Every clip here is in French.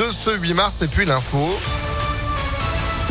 de ce 8 mars et puis l'info.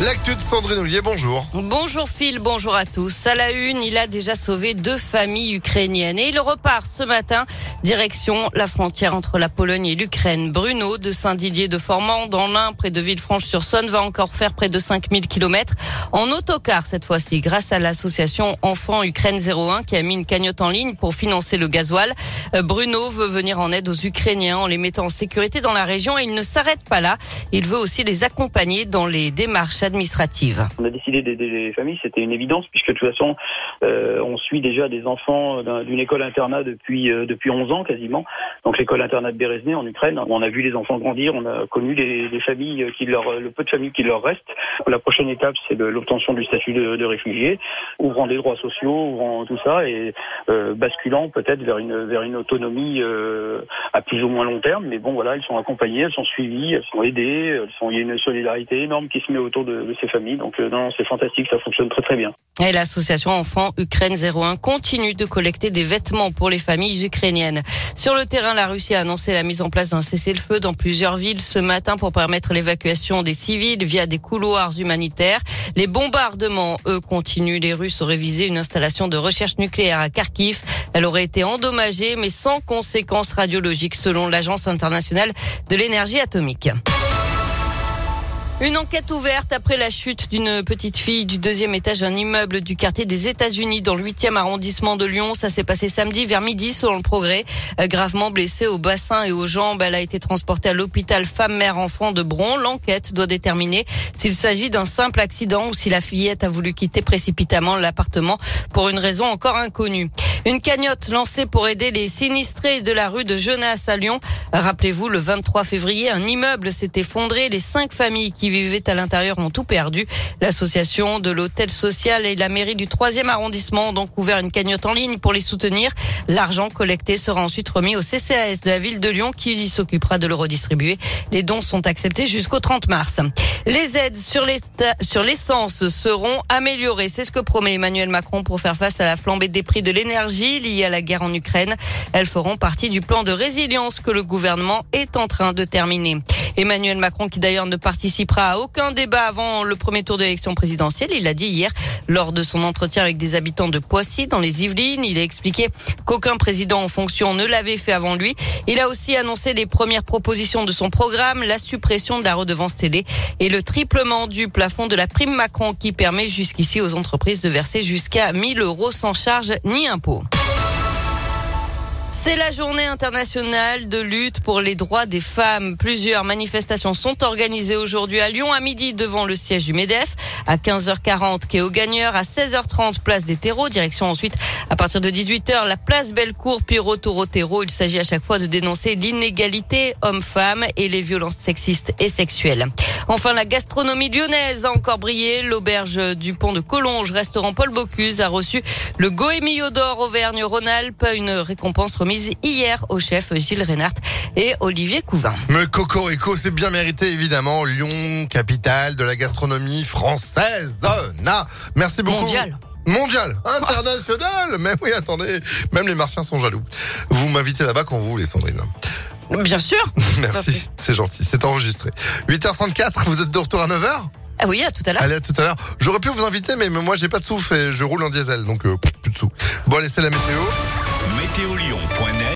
L'actu de Sandrine Ollier, bonjour. Bonjour Phil, bonjour à tous. À la une, il a déjà sauvé deux familles ukrainiennes et il repart ce matin direction la frontière entre la Pologne et l'Ukraine. Bruno de Saint-Didier de Formand dans l'Ain, près de Villefranche-sur-Saône, va encore faire près de 5000 kilomètres en autocar cette fois-ci grâce à l'association Enfants Ukraine 01 qui a mis une cagnotte en ligne pour financer le gasoil. Euh, Bruno veut venir en aide aux Ukrainiens en les mettant en sécurité dans la région et il ne s'arrête pas là. Il veut aussi les accompagner dans les démarches administratives. On a décidé d'aider les familles, c'était une évidence puisque de toute façon, euh, on suit déjà des enfants d'une école internat depuis euh, depuis 11 ans quasiment. Donc l'école internat de Berezne en Ukraine, on a vu les enfants grandir, on a connu les, les familles qui leur le peu de familles qui leur restent. La prochaine étape, c'est l'obtention du statut de, réfugié, ouvrant des droits sociaux, ouvrant tout ça et euh, basculant peut-être vers une vers une autonomie euh, à plus ou moins long terme. Mais bon, voilà, elles sont accompagnées, elles sont suivies, elles sont aidées, il y a une solidarité énorme qui se met autour de, de ces familles. Donc euh, non, c'est fantastique, ça fonctionne très très bien. Et l'association Enfants Ukraine 01 continue de collecter des vêtements pour les familles ukrainiennes. Sur le terrain, la Russie a annoncé la mise en place d'un cessez-le-feu dans plusieurs villes ce matin pour permettre l'évacuation des civils via des couloirs humanitaires. Les bombardements, eux, continuent. Les Russes auraient visé une installation de recherche nucléaire à Kharkiv. Elle aurait été endommagée, mais sans conséquences radiologiques, selon l'Agence internationale de l'énergie atomique. Une enquête ouverte après la chute d'une petite fille du deuxième étage d'un immeuble du quartier des États-Unis dans le 8e arrondissement de Lyon. Ça s'est passé samedi vers midi selon le progrès. Gravement blessée au bassin et aux jambes, elle a été transportée à l'hôpital femme-mère-enfant de Bron. L'enquête doit déterminer s'il s'agit d'un simple accident ou si la fillette a voulu quitter précipitamment l'appartement pour une raison encore inconnue. Une cagnotte lancée pour aider les sinistrés de la rue de Genasse à Lyon. Rappelez-vous, le 23 février, un immeuble s'est effondré. Les cinq familles qui vivaient à l'intérieur ont tout perdu. L'association de l'hôtel social et la mairie du 3e arrondissement ont donc ouvert une cagnotte en ligne pour les soutenir. L'argent collecté sera ensuite remis au CCAS de la ville de Lyon qui s'occupera de le redistribuer. Les dons sont acceptés jusqu'au 30 mars. Les aides sur l'essence seront améliorées. C'est ce que promet Emmanuel Macron pour faire face à la flambée des prix de l'énergie liée à la guerre en Ukraine. Elles feront partie du plan de résilience que le gouvernement est en train de terminer. Emmanuel Macron qui d'ailleurs ne participera à aucun débat avant le premier tour de l'élection présidentielle. Il l'a dit hier lors de son entretien avec des habitants de Poissy dans les Yvelines. Il a expliqué qu'aucun président en fonction ne l'avait fait avant lui. Il a aussi annoncé les premières propositions de son programme, la suppression de la redevance télé et le triplement du plafond de la prime Macron qui permet jusqu'ici aux entreprises de verser jusqu'à 1000 euros sans charge ni impôt. C'est la journée internationale de lutte pour les droits des femmes. Plusieurs manifestations sont organisées aujourd'hui à Lyon à midi devant le siège du MEDEF, à 15h40 quai aux gagneurs, à 16h30 place des terreaux, direction ensuite à partir de 18h la place Bellecour puis retour au terreau. Il s'agit à chaque fois de dénoncer l'inégalité homme-femme et les violences sexistes et sexuelles. Enfin, la gastronomie lyonnaise a encore brillé. L'auberge du pont de Collonges, restaurant Paul Bocuse, a reçu le Goemio d'or Auvergne-Rhône-Alpes, une récompense remise hier au chef Gilles Reynard et Olivier Couvin. Cocorico, c'est bien mérité évidemment. Lyon, capitale de la gastronomie française. Na. Merci beaucoup. Mondial. Mondial, international. Mais oui, attendez, même les martiens sont jaloux. Vous m'invitez là-bas quand vous voulez, Sandrine. Bien sûr. Merci, c'est gentil, c'est enregistré. 8h34, vous êtes de retour à 9h Ah oui, à tout à l'heure. Allez, à tout à l'heure. J'aurais pu vous inviter, mais moi j'ai pas de souffle et je roule en diesel, donc euh, plus de sous. Bon, allez, c'est la météo. Météolion.net